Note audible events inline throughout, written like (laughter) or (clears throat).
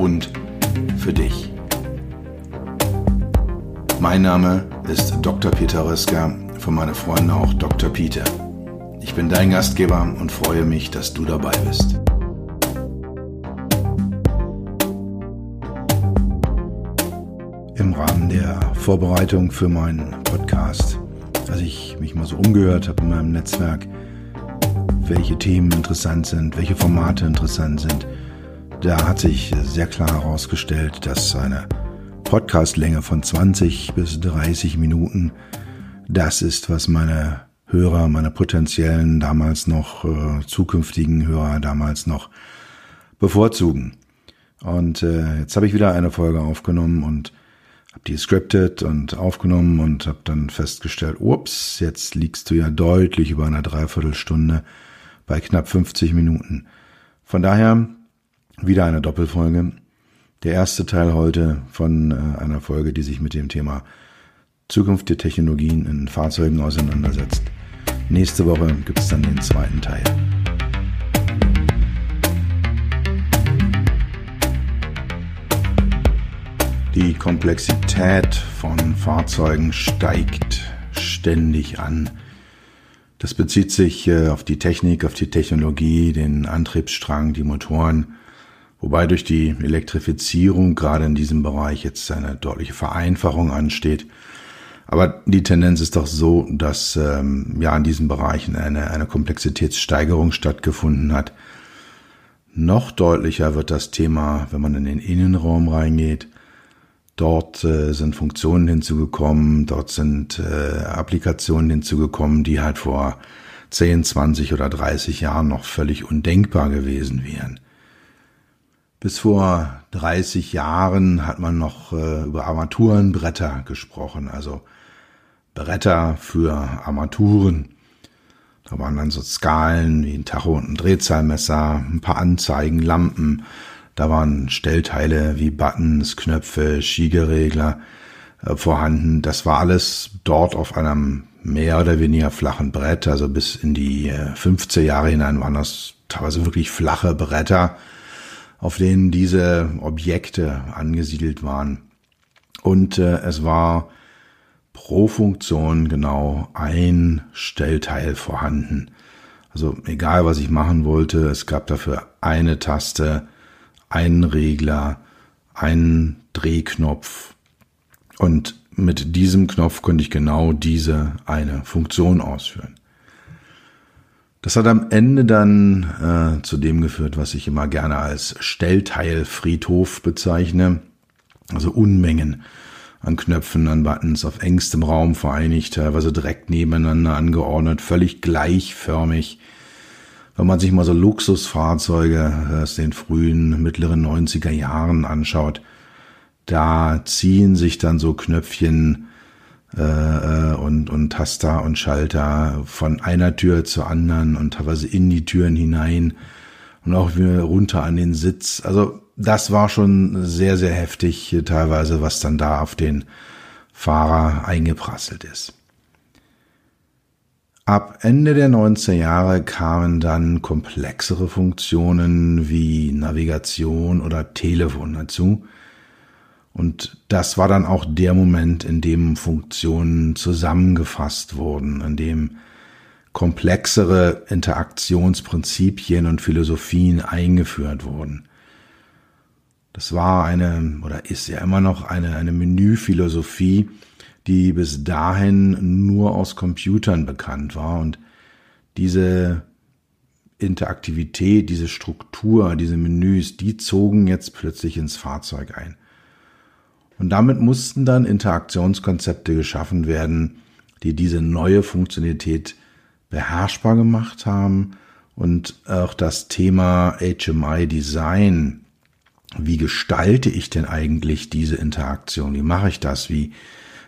und für dich. Mein Name ist Dr. Peter Röska, von meinen Freunden auch Dr. Peter. Ich bin dein Gastgeber und freue mich, dass du dabei bist. Im Rahmen der Vorbereitung für meinen Podcast, als ich mich mal so umgehört habe in meinem Netzwerk, welche Themen interessant sind, welche Formate interessant sind, da hat sich sehr klar herausgestellt, dass eine Podcastlänge von 20 bis 30 Minuten das ist, was meine Hörer, meine potenziellen damals noch äh, zukünftigen Hörer damals noch bevorzugen. Und äh, jetzt habe ich wieder eine Folge aufgenommen und habe die scripted und aufgenommen und habe dann festgestellt, ups, jetzt liegst du ja deutlich über einer Dreiviertelstunde bei knapp 50 Minuten. Von daher wieder eine Doppelfolge. Der erste Teil heute von äh, einer Folge, die sich mit dem Thema Zukunft der Technologien in Fahrzeugen auseinandersetzt. Nächste Woche gibt es dann den zweiten Teil. Die Komplexität von Fahrzeugen steigt ständig an. Das bezieht sich äh, auf die Technik, auf die Technologie, den Antriebsstrang, die Motoren, wobei durch die Elektrifizierung gerade in diesem Bereich jetzt eine deutliche Vereinfachung ansteht aber die Tendenz ist doch so, dass ähm, ja in diesen Bereichen eine, eine Komplexitätssteigerung stattgefunden hat. Noch deutlicher wird das Thema, wenn man in den Innenraum reingeht. Dort äh, sind Funktionen hinzugekommen, dort sind äh, Applikationen hinzugekommen, die halt vor 10, 20 oder 30 Jahren noch völlig undenkbar gewesen wären. Bis vor 30 Jahren hat man noch äh, über Armaturenbretter gesprochen, also Bretter für Armaturen. Da waren dann so Skalen wie ein Tacho und ein Drehzahlmesser, ein paar Anzeigen, Lampen. Da waren Stellteile wie Buttons, Knöpfe, Schiegeregler äh, vorhanden. Das war alles dort auf einem mehr oder weniger flachen Brett. Also bis in die äh, 50er Jahre hinein waren das teilweise wirklich flache Bretter, auf denen diese Objekte angesiedelt waren. Und äh, es war pro Funktion genau ein Stellteil vorhanden. Also egal, was ich machen wollte, es gab dafür eine Taste, einen Regler, einen Drehknopf und mit diesem Knopf konnte ich genau diese eine Funktion ausführen. Das hat am Ende dann äh, zu dem geführt, was ich immer gerne als Stellteilfriedhof bezeichne, also Unmengen an Knöpfen, an Buttons auf engstem Raum vereinigt, teilweise direkt nebeneinander angeordnet, völlig gleichförmig. Wenn man sich mal so Luxusfahrzeuge aus den frühen, mittleren 90er Jahren anschaut, da ziehen sich dann so Knöpfchen äh, äh, und, und Taster und Schalter von einer Tür zur anderen und teilweise in die Türen hinein und auch wieder runter an den Sitz. Also das war schon sehr, sehr heftig teilweise, was dann da auf den Fahrer eingeprasselt ist. Ab Ende der 90er Jahre kamen dann komplexere Funktionen wie Navigation oder Telefon dazu. Und das war dann auch der Moment, in dem Funktionen zusammengefasst wurden, in dem komplexere Interaktionsprinzipien und Philosophien eingeführt wurden. Das war eine oder ist ja immer noch eine, eine Menüphilosophie, die bis dahin nur aus Computern bekannt war und diese Interaktivität, diese Struktur, diese Menüs, die zogen jetzt plötzlich ins Fahrzeug ein. Und damit mussten dann Interaktionskonzepte geschaffen werden, die diese neue Funktionalität beherrschbar gemacht haben und auch das Thema HMI Design wie gestalte ich denn eigentlich diese Interaktion? Wie mache ich das? Wie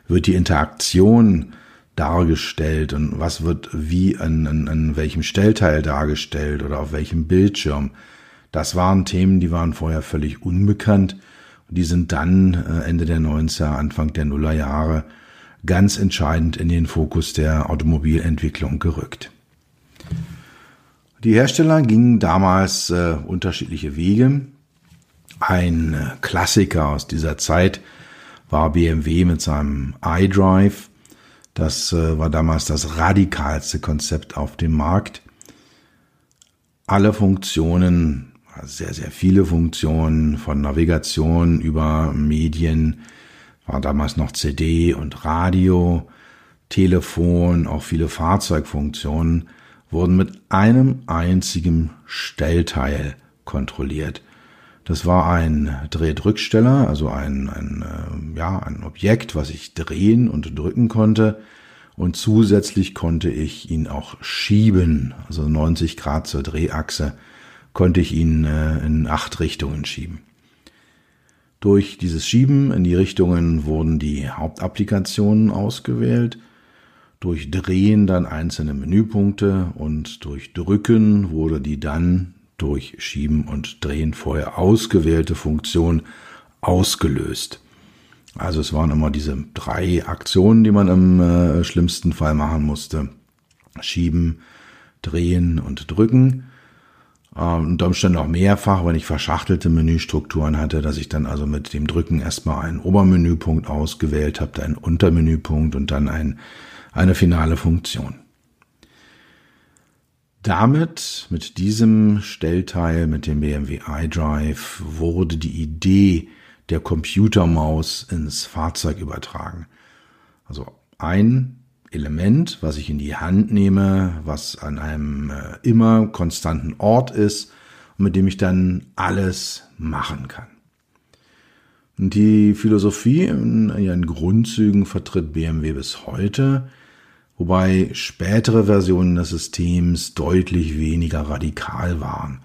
wird die Interaktion dargestellt und was wird wie an, an, an welchem Stellteil dargestellt oder auf welchem Bildschirm? Das waren Themen, die waren vorher völlig unbekannt die sind dann äh, Ende der 90er, Anfang der Nuller Jahre ganz entscheidend in den Fokus der Automobilentwicklung gerückt. Die Hersteller gingen damals äh, unterschiedliche Wege. Ein äh, Klassiker aus dieser Zeit war BMW mit seinem iDrive. Das äh, war damals das radikalste Konzept auf dem Markt. Alle Funktionen, sehr, sehr viele Funktionen von Navigation über Medien, war damals noch CD und Radio, Telefon, auch viele Fahrzeugfunktionen wurden mit einem einzigen Stellteil kontrolliert. Das war ein Drehdrücksteller, also ein, ein, äh, ja, ein Objekt, was ich drehen und drücken konnte. Und zusätzlich konnte ich ihn auch schieben, also 90 Grad zur Drehachse konnte ich ihn äh, in acht Richtungen schieben. Durch dieses Schieben in die Richtungen wurden die Hauptapplikationen ausgewählt durch Drehen dann einzelne Menüpunkte und durch Drücken wurde die dann durch Schieben und Drehen vorher ausgewählte Funktion ausgelöst. Also es waren immer diese drei Aktionen, die man im äh, schlimmsten Fall machen musste. Schieben, drehen und drücken. Ähm, unter Umständen auch mehrfach, wenn ich verschachtelte Menüstrukturen hatte, dass ich dann also mit dem Drücken erstmal einen Obermenüpunkt ausgewählt habe, dann einen Untermenüpunkt und dann einen eine finale Funktion. Damit, mit diesem Stellteil, mit dem BMW iDrive, wurde die Idee der Computermaus ins Fahrzeug übertragen. Also ein Element, was ich in die Hand nehme, was an einem äh, immer konstanten Ort ist und mit dem ich dann alles machen kann. Und die Philosophie in ihren Grundzügen vertritt BMW bis heute wobei spätere Versionen des Systems deutlich weniger radikal waren.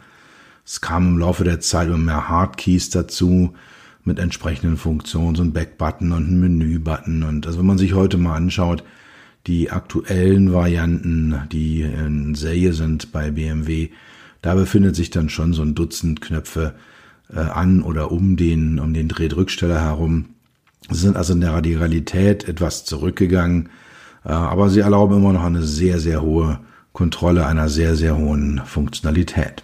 Es kam im Laufe der Zeit immer mehr Hardkeys dazu mit entsprechenden Funktionen, so ein Backbutton und ein Menübutton. Und also wenn man sich heute mal anschaut, die aktuellen Varianten, die in Serie sind bei BMW, da befindet sich dann schon so ein Dutzend Knöpfe äh, an oder um den, um den Drehdrücksteller herum. Sie sind also in der Radikalität etwas zurückgegangen äh, aber sie erlauben immer noch eine sehr, sehr hohe Kontrolle einer sehr, sehr hohen Funktionalität.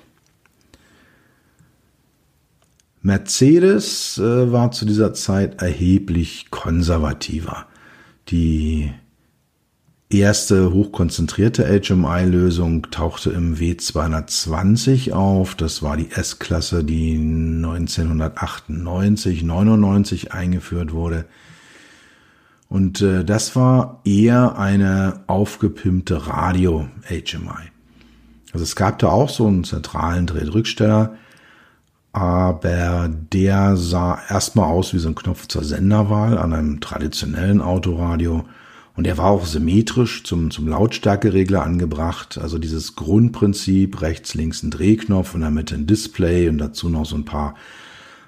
Mercedes äh, war zu dieser Zeit erheblich konservativer. Die erste hochkonzentrierte HMI-Lösung tauchte im W220 auf. Das war die S-Klasse, die 1998, 99 eingeführt wurde. Und äh, das war eher eine aufgepimpte Radio-HMI. Also es gab da auch so einen zentralen Drehdrücksteller, aber der sah erstmal aus wie so ein Knopf zur Senderwahl an einem traditionellen Autoradio. Und er war auch symmetrisch zum, zum Lautstärkeregler angebracht. Also dieses Grundprinzip, rechts, links ein Drehknopf und Mitte ein Display und dazu noch so ein paar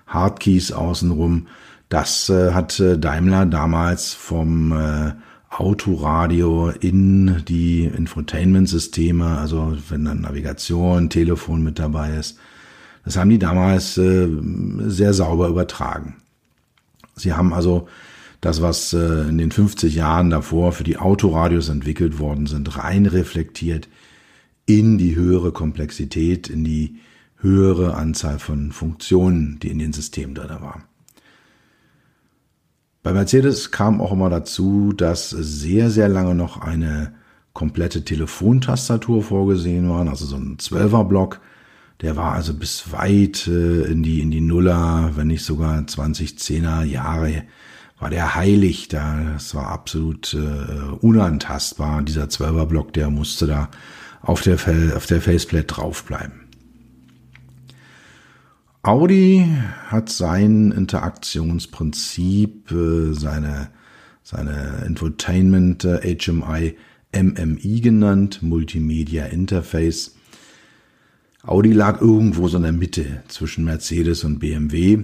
Hardkeys außenrum. Das äh, hat äh, Daimler damals vom äh, Autoradio in die Infotainment-Systeme, also wenn dann Navigation, Telefon mit dabei ist, das haben die damals äh, sehr sauber übertragen. Sie haben also das, was äh, in den 50 Jahren davor für die Autoradios entwickelt worden sind, rein reflektiert in die höhere Komplexität, in die höhere Anzahl von Funktionen, die in den Systemen drin waren. Bei Mercedes kam auch immer dazu, dass sehr, sehr lange noch eine komplette Telefontastatur vorgesehen war, also so ein Zwölferblock. Der war also bis weit äh, in die, in die Nuller, wenn nicht sogar 2010er Jahre, war der heilig. Da, das war absolut äh, unantastbar. Dieser Zwölferblock, der musste da auf der, auf der Faceplate draufbleiben. Audi hat sein Interaktionsprinzip, äh, seine, seine Infotainment HMI MMI genannt, Multimedia Interface, Audi lag irgendwo so in der Mitte zwischen Mercedes und BMW.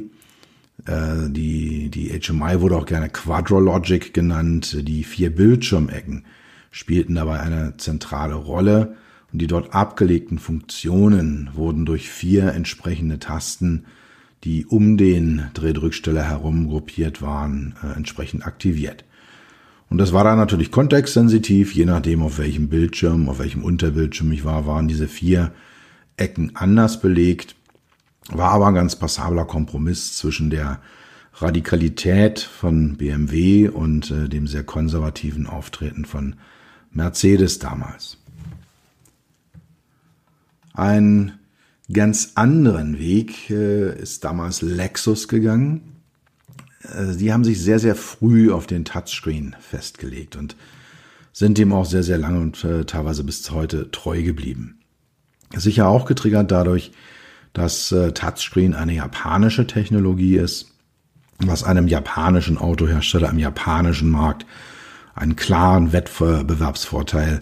Äh, die, die HMI wurde auch gerne Quadrologic genannt. Die vier Bildschirmecken spielten dabei eine zentrale Rolle und die dort abgelegten Funktionen wurden durch vier entsprechende Tasten, die um den Drehdrücksteller herum gruppiert waren, äh, entsprechend aktiviert. Und das war dann natürlich kontextsensitiv, je nachdem auf welchem Bildschirm, auf welchem Unterbildschirm ich war, waren diese vier Ecken anders belegt. War aber ein ganz passabler Kompromiss zwischen der Radikalität von BMW und äh, dem sehr konservativen Auftreten von Mercedes damals. Ein ganz anderen Weg äh, ist damals Lexus gegangen. Äh, die haben sich sehr, sehr früh auf den Touchscreen festgelegt und sind dem auch sehr, sehr lange und äh, teilweise bis heute treu geblieben. Sicher auch getriggert dadurch, dass äh, Touchscreen eine japanische Technologie ist, was einem japanischen Autohersteller im japanischen Markt einen klaren Wettbewerbsvorteil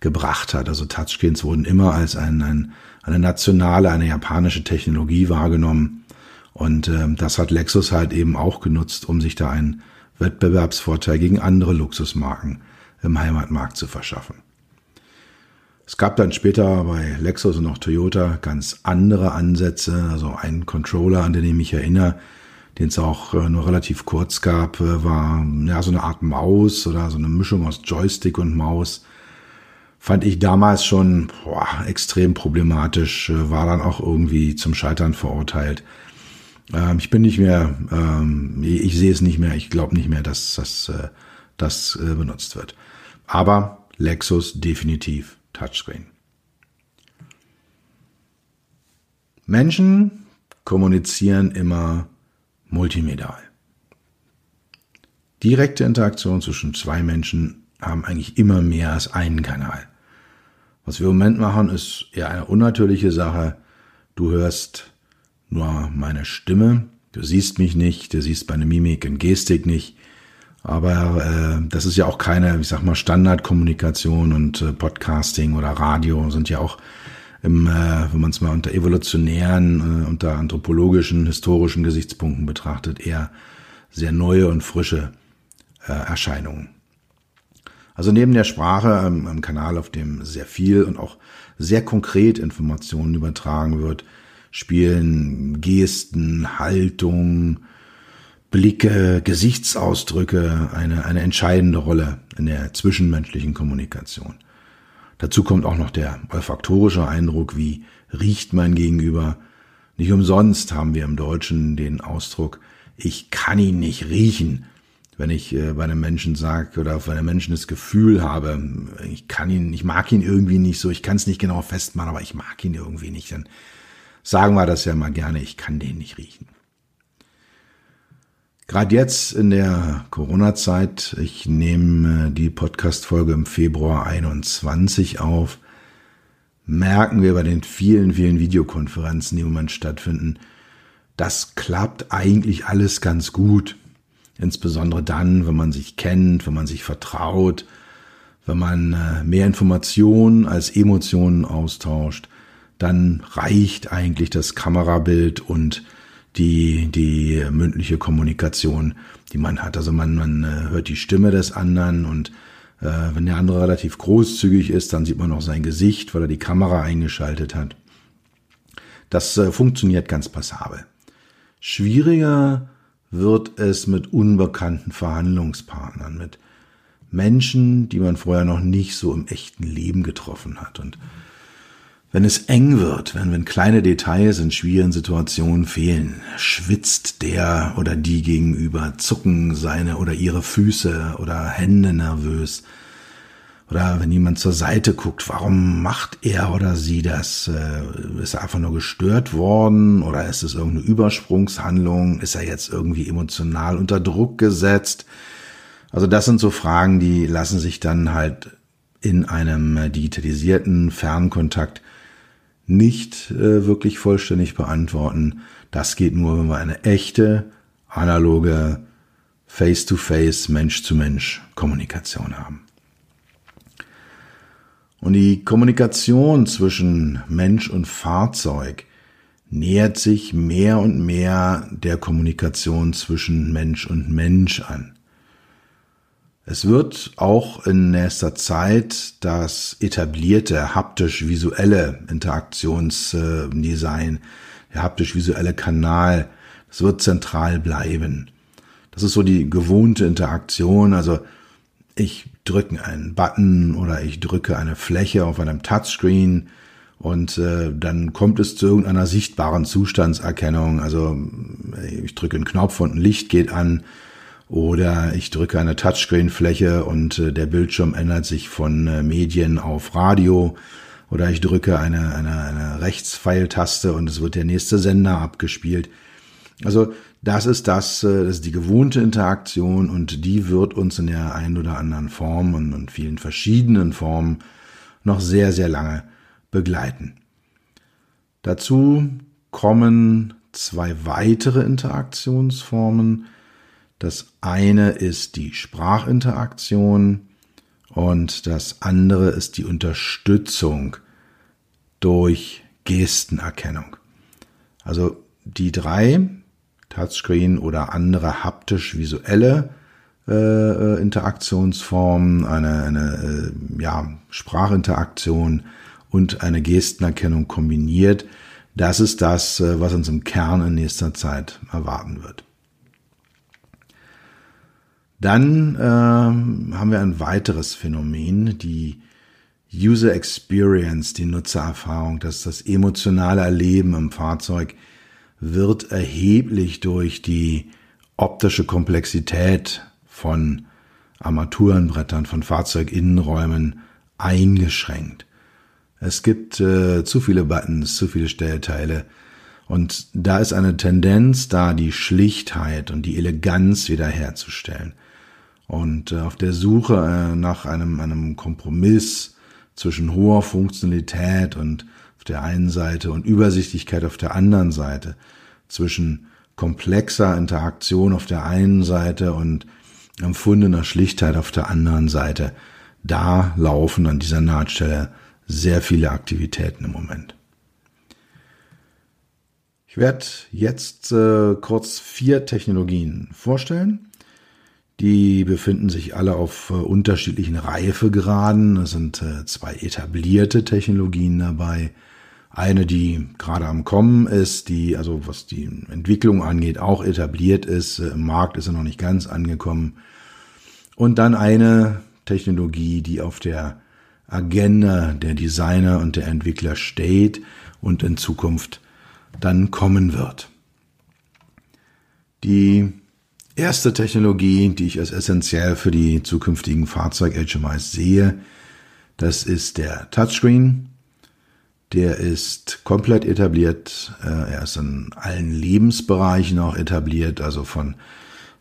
gebracht hat. Also Touchscreens wurden immer als ein, ein, eine nationale, eine japanische Technologie wahrgenommen. Und äh, das hat Lexus halt eben auch genutzt, um sich da einen Wettbewerbsvorteil gegen andere Luxusmarken im Heimatmarkt zu verschaffen. Es gab dann später bei Lexus und auch Toyota ganz andere Ansätze. Also ein Controller, an den ich mich erinnere, den es auch äh, nur relativ kurz gab, äh, war ja so eine Art Maus oder so eine Mischung aus Joystick und Maus. Fand ich damals schon boah, extrem problematisch, äh, war dann auch irgendwie zum Scheitern verurteilt. Ähm, ich bin nicht mehr, ähm, ich sehe es nicht mehr, ich glaube nicht mehr, dass das, äh, das äh, benutzt wird. Aber Lexus definitiv Touchscreen. Menschen kommunizieren immer multimedial. Direkte Interaktion zwischen zwei Menschen haben eigentlich immer mehr als einen Kanal. Was wir im Moment machen, ist eher eine unnatürliche Sache. Du hörst nur meine Stimme, du siehst mich nicht, du siehst meine Mimik und Gestik nicht. Aber äh, das ist ja auch keine, ich sag mal, Standardkommunikation und äh, Podcasting oder Radio sind ja auch im, äh, wenn man es mal unter evolutionären, äh, unter anthropologischen, historischen Gesichtspunkten betrachtet, eher sehr neue und frische äh, Erscheinungen. Also neben der Sprache ähm, am Kanal, auf dem sehr viel und auch sehr konkret Informationen übertragen wird, spielen Gesten, Haltung, Blicke, Gesichtsausdrücke eine, eine entscheidende Rolle in der zwischenmenschlichen Kommunikation. Dazu kommt auch noch der olfaktorische Eindruck, wie riecht mein Gegenüber. Nicht umsonst haben wir im Deutschen den Ausdruck, ich kann ihn nicht riechen. Wenn ich äh, bei einem Menschen sage oder bei einem Menschen das Gefühl habe, ich kann ihn, ich mag ihn irgendwie nicht so, ich kann es nicht genau festmachen, aber ich mag ihn irgendwie nicht, dann sagen wir das ja mal gerne, ich kann den nicht riechen. Gerade jetzt in der Corona-Zeit, ich nehme äh, die Podcast-Folge im Februar 21 auf, merken wir bei den vielen, vielen Videokonferenzen, die im Moment stattfinden, das klappt eigentlich alles ganz gut. Insbesondere dann, wenn man sich kennt, wenn man sich vertraut, wenn man äh, mehr Informationen als Emotionen austauscht, dann reicht eigentlich das Kamerabild und die, die mündliche Kommunikation, die man hat. Also man, man äh, hört die Stimme des anderen und äh, wenn der andere relativ großzügig ist, dann sieht man auch sein Gesicht, weil er die Kamera eingeschaltet hat. Das äh, funktioniert ganz passabel. Schwieriger wird es mit unbekannten Verhandlungspartnern, mit Menschen, die man vorher noch nicht so im echten Leben getroffen hat. Und wenn es eng wird, wenn, wenn kleine Details in schwierigen Situationen fehlen, schwitzt der oder die gegenüber, zucken seine oder ihre Füße oder Hände nervös. Oder wenn jemand zur Seite guckt, warum macht er oder sie das? Äh, ist er einfach nur gestört worden oder ist es irgendeine Übersprungshandlung? Ist er jetzt irgendwie emotional unter Druck gesetzt? Also das sind so Fragen, die lassen sich dann halt in einem digitalisierten Fernkontakt nicht äh, wirklich vollständig beantworten. Das geht nur, wenn wir eine echte, analoge, face-to-face, Mensch-zu-Mensch Kommunikation haben. Und die Kommunikation zwischen Mensch und Fahrzeug nähert sich mehr und mehr der Kommunikation zwischen Mensch und Mensch an. Es wird auch in nächster Zeit das etablierte haptisch-visuelle Interaktionsdesign, der haptisch-visuelle Kanal, das wird zentral bleiben. Das ist so die gewohnte Interaktion, also ich drücke einen Button oder ich drücke eine Fläche auf einem Touchscreen und äh, dann kommt es zu irgendeiner sichtbaren Zustandserkennung. Also ich drücke einen Knopf und ein Licht geht an oder ich drücke eine Touchscreen-Fläche und äh, der Bildschirm ändert sich von äh, Medien auf Radio. Oder ich drücke eine, eine, eine Rechtspfeiltaste und es wird der nächste Sender abgespielt. Also das ist das, äh, das ist die gewohnte Interaktion und die wird uns in der einen oder anderen Form und in vielen verschiedenen Formen noch sehr, sehr lange begleiten. Dazu kommen zwei weitere Interaktionsformen, das eine ist die Sprachinteraktion und das andere ist die Unterstützung durch Gestenerkennung. Also die drei, Touchscreen oder andere haptisch-visuelle äh, äh, Interaktionsformen, eine, eine äh, ja, Sprachinteraktion und eine Gestenerkennung kombiniert, das ist das, äh, was uns im Kern in nächster Zeit erwarten wird. Dann äh, haben wir ein weiteres Phänomen, die User Experience, die Nutzererfahrung, dass das emotionale Erleben im Fahrzeug wird erheblich durch die optische Komplexität von Armaturenbrettern, von Fahrzeuginnenräumen eingeschränkt. Es gibt äh, zu viele Buttons, zu viele Stellteile. Und da ist eine Tendenz da, die Schlichtheit und die Eleganz wiederherzustellen und äh, auf der Suche äh, nach einem, einem Kompromiss zwischen hoher Funktionalität und auf der einen Seite und Übersichtlichkeit auf der anderen Seite, zwischen komplexer Interaktion auf der einen Seite und empfundener Schlichtheit auf der anderen Seite, da laufen an dieser Nahtstelle sehr viele Aktivitäten im Moment. Ich werde jetzt äh, kurz vier Technologien vorstellen die befinden sich alle auf äh, unterschiedlichen Reifegraden. Es sind äh, zwei etablierte Technologien dabei. Eine, die gerade am Kommen ist, die, also was die Entwicklung angeht, auch etabliert ist. Äh, Im Markt ist er noch nicht ganz angekommen. Und dann eine Technologie, die auf der Agenda der Designer und der Entwickler steht und in Zukunft dann kommen wird. Die erste Technologie, die ich als essentiell für die zukünftigen Fahrzeug-HMIs sehe, das ist der Touchscreen. Der ist komplett etabliert. Äh, er ist in allen Lebensbereichen auch etabliert, also von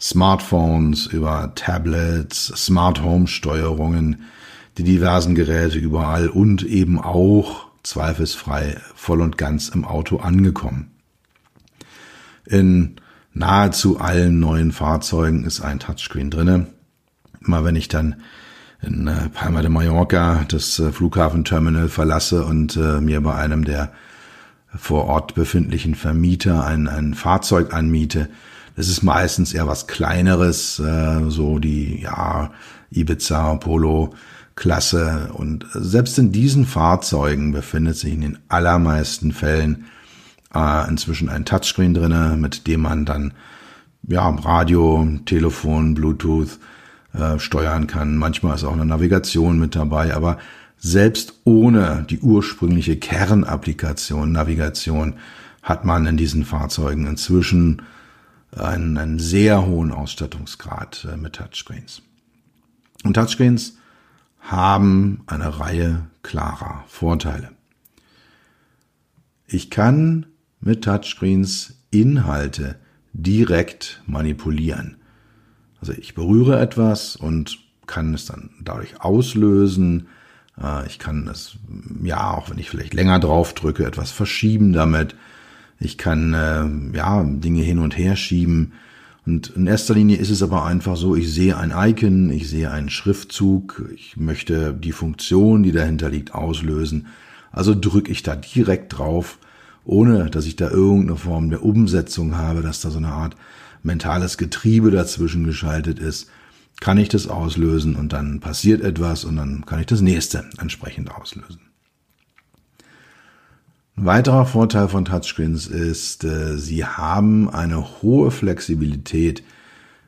Smartphones über Tablets, Smart Home Steuerungen, die diversen Geräte überall und eben auch zweifelsfrei voll und ganz im Auto angekommen. In nahezu allen neuen Fahrzeugen ist ein Touchscreen drinne. Immer wenn ich dann in äh, Palma de Mallorca das äh, Flughafenterminal verlasse und äh, mir bei einem der vor Ort befindlichen Vermieter ein, ein Fahrzeug anmiete, das ist meistens eher was Kleineres, so die ja Ibiza Polo Klasse und selbst in diesen Fahrzeugen befindet sich in den allermeisten Fällen äh, inzwischen ein Touchscreen drinne, mit dem man dann ja Radio, Telefon, Bluetooth äh, steuern kann. Manchmal ist auch eine Navigation mit dabei, aber selbst ohne die ursprüngliche Kernapplikation Navigation hat man in diesen Fahrzeugen inzwischen einen, einen sehr hohen Ausstattungsgrad äh, mit Touchscreens. Und Touchscreens haben eine Reihe klarer Vorteile. Ich kann mit Touchscreens Inhalte direkt manipulieren. Also ich berühre etwas und kann es dann dadurch auslösen. Äh, ich kann es, ja, auch wenn ich vielleicht länger drauf drücke, etwas verschieben damit. Ich kann, äh, ja, Dinge hin und her schieben. Und in erster Linie ist es aber einfach so, ich sehe ein Icon, ich sehe einen Schriftzug, ich möchte die Funktion, die dahinter liegt, auslösen. Also drücke ich da direkt drauf, ohne dass ich da irgendeine Form der Umsetzung habe, dass da so eine Art mentales Getriebe dazwischen geschaltet ist, kann ich das auslösen und dann passiert etwas und dann kann ich das nächste entsprechend auslösen. Ein weiterer Vorteil von Touchscreens ist, äh, sie haben eine hohe Flexibilität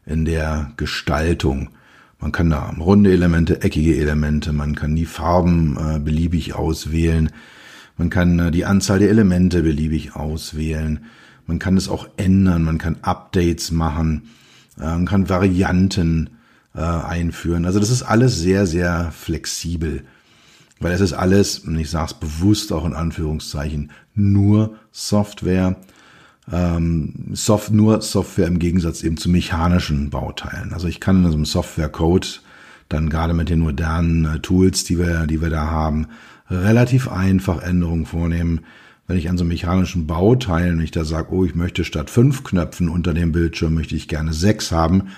in der Gestaltung. Man kann da runde Elemente, eckige Elemente, man kann die Farben äh, beliebig auswählen, man kann äh, die Anzahl der Elemente beliebig auswählen, man kann es auch ändern, man kann Updates machen, man kann Varianten einführen. Also das ist alles sehr, sehr flexibel. Weil es ist alles, und ich sage es bewusst auch in Anführungszeichen, nur Software. Ähm, Soft, nur Software im Gegensatz eben zu mechanischen Bauteilen. Also ich kann in einem Software-Code dann gerade mit den modernen äh, Tools, die wir, die wir da haben, relativ einfach Änderungen vornehmen. Wenn ich an so mechanischen Bauteilen, wenn ich da sage, oh, ich möchte statt fünf Knöpfen unter dem Bildschirm, möchte ich gerne sechs haben,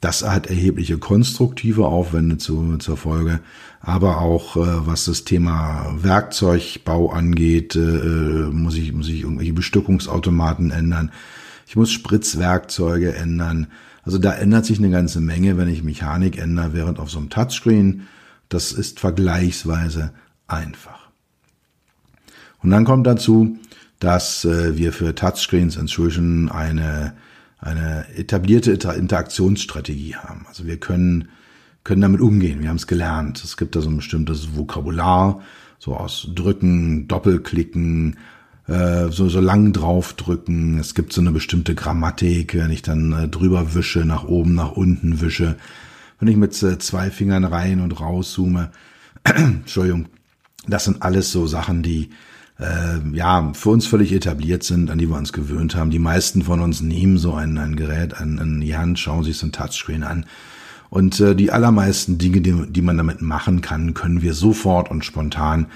das hat erhebliche konstruktive Aufwände zu, zur Folge, aber auch äh, was das Thema Werkzeugbau angeht, äh, äh, muss ich muss ich irgendwelche Bestückungsautomaten ändern. Ich muss Spritzwerkzeuge ändern. Also da ändert sich eine ganze Menge, wenn ich Mechanik ändere, während auf so einem Touchscreen das ist vergleichsweise einfach. Und dann kommt dazu, dass äh, wir für Touchscreens inzwischen eine eine etablierte Interaktionsstrategie haben. Also wir können, können damit umgehen. Wir haben es gelernt. Es gibt da so ein bestimmtes Vokabular, so aus Drücken, Doppelklicken, äh, so, so lang draufdrücken. Es gibt so eine bestimmte Grammatik, wenn ich dann äh, drüber wische, nach oben, nach unten wische. Wenn ich mit zwei Fingern rein und rauszoome. (clears throat) Entschuldigung. Das sind alles so Sachen, die äh, ja, für uns völlig etabliert sind, an die wir uns gewöhnt haben. Die meisten von uns nehmen so ein, ein Gerät an, an die Hand, schauen sich so ein Touchscreen an. Und äh, die allermeisten Dinge, die, die man damit machen kann, können wir sofort und spontan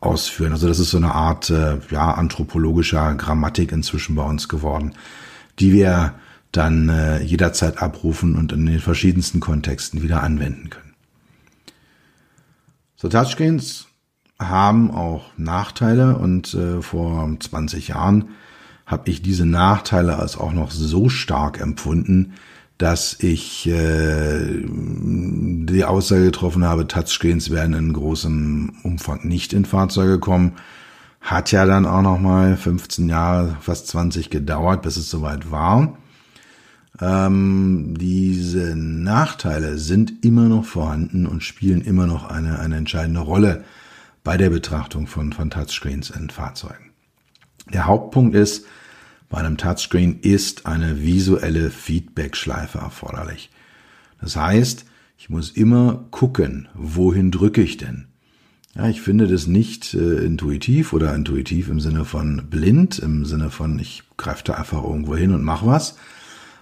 ausführen. Also das ist so eine Art äh, ja, anthropologischer Grammatik inzwischen bei uns geworden, die wir dann äh, jederzeit abrufen und in den verschiedensten Kontexten wieder anwenden können. So Touchscreens haben auch Nachteile und äh, vor 20 Jahren habe ich diese Nachteile als auch noch so stark empfunden, dass ich äh, die Aussage getroffen habe, Touchscreens werden in großem Umfang nicht in Fahrzeuge kommen. Hat ja dann auch noch mal 15 Jahre, fast 20 gedauert, bis es soweit war. Ähm, diese Nachteile sind immer noch vorhanden und spielen immer noch eine, eine entscheidende Rolle bei der Betrachtung von, von Touchscreens in Fahrzeugen. Der Hauptpunkt ist, bei einem Touchscreen ist eine visuelle Feedback-Schleife erforderlich. Das heißt, ich muss immer gucken, wohin drücke ich denn? Ja, ich finde das nicht äh, intuitiv oder intuitiv im Sinne von blind, im Sinne von ich greife da einfach irgendwo hin und mache was,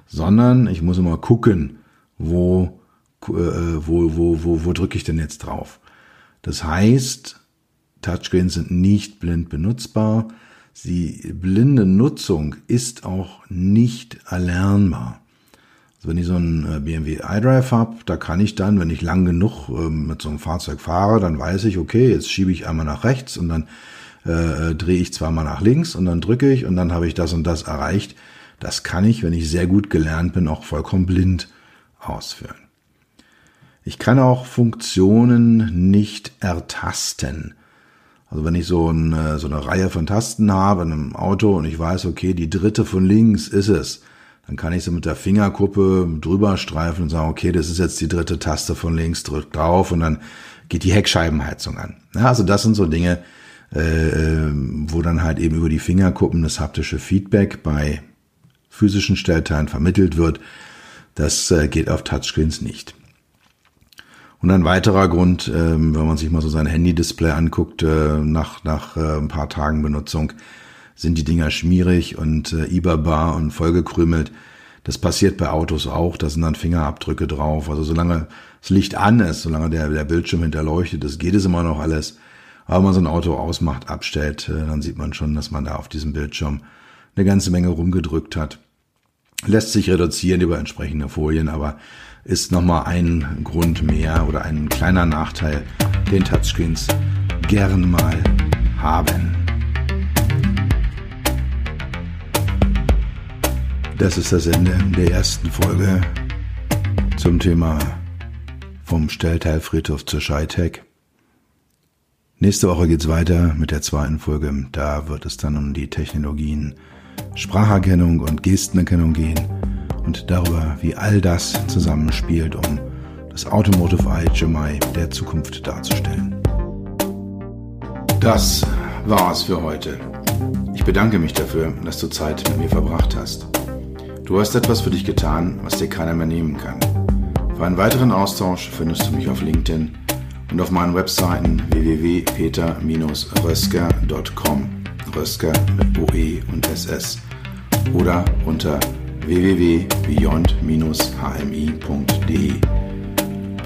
sondern ich muss immer gucken, wo, äh, wo, wo, wo, wo drücke ich denn jetzt drauf? Das heißt, Touchscreens sind nicht blind benutzbar. Die blinde Nutzung ist auch nicht erlernbar. Also wenn ich so einen äh, BMW iDrive habe, da kann ich dann, wenn ich lang genug ähm, mit so einem Fahrzeug fahre, dann weiß ich, okay, jetzt schiebe ich einmal nach rechts und dann äh, äh, drehe ich zweimal nach links und dann drücke ich und dann habe ich das und das erreicht. Das kann ich, wenn ich sehr gut gelernt bin, auch vollkommen blind ausführen. Ich kann auch Funktionen nicht ertasten. Also wenn ich so, eine, so eine Reihe von Tasten habe in einem Auto und ich weiß, okay, die dritte von links ist es, dann kann ich so mit der Fingerkuppe drüber streifen und sagen, okay, das ist jetzt die dritte Taste von links, drück drauf und dann geht die Heckscheibenheizung an. Ja, also das sind so Dinge, äh, wo dann halt eben über die Fingerkuppen das haptische Feedback bei physischen Stellteilen vermittelt wird. Das äh, geht auf Touchscreens nicht. Und ein weiterer Grund, ähm, wenn man sich mal so sein Handy-Display anguckt, äh, nach, nach äh, ein paar Tagen Benutzung, sind die Dinger schmierig und äh, iberbar und vollgekrümelt. Das passiert bei Autos auch, da sind dann Fingerabdrücke drauf. Also solange das Licht an ist, solange der, der Bildschirm hinterleuchtet das geht es immer noch alles. Aber wenn man so ein Auto ausmacht, abstellt, äh, dann sieht man schon, dass man da auf diesem Bildschirm eine ganze Menge rumgedrückt hat. lässt sich reduzieren über entsprechende Folien, aber ist nochmal ein Grund mehr oder ein kleiner Nachteil, den Touchscreens gern mal haben. Das ist das Ende der ersten Folge zum Thema vom Stellteilfriedhof zur Scheitech. Nächste Woche geht's weiter mit der zweiten Folge. Da wird es dann um die Technologien Spracherkennung und Gestenerkennung gehen und darüber, wie all das zusammenspielt, um das Automotive IHMI der Zukunft darzustellen. Das war's für heute. Ich bedanke mich dafür, dass du Zeit mit mir verbracht hast. Du hast etwas für dich getan, was dir keiner mehr nehmen kann. Für einen weiteren Austausch findest du mich auf LinkedIn und auf meinen Webseiten www.peter-rösker.com Rösker mit OE und SS oder unter www.beyond-hmi.de.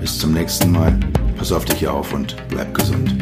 Bis zum nächsten Mal, pass auf dich auf und bleib gesund.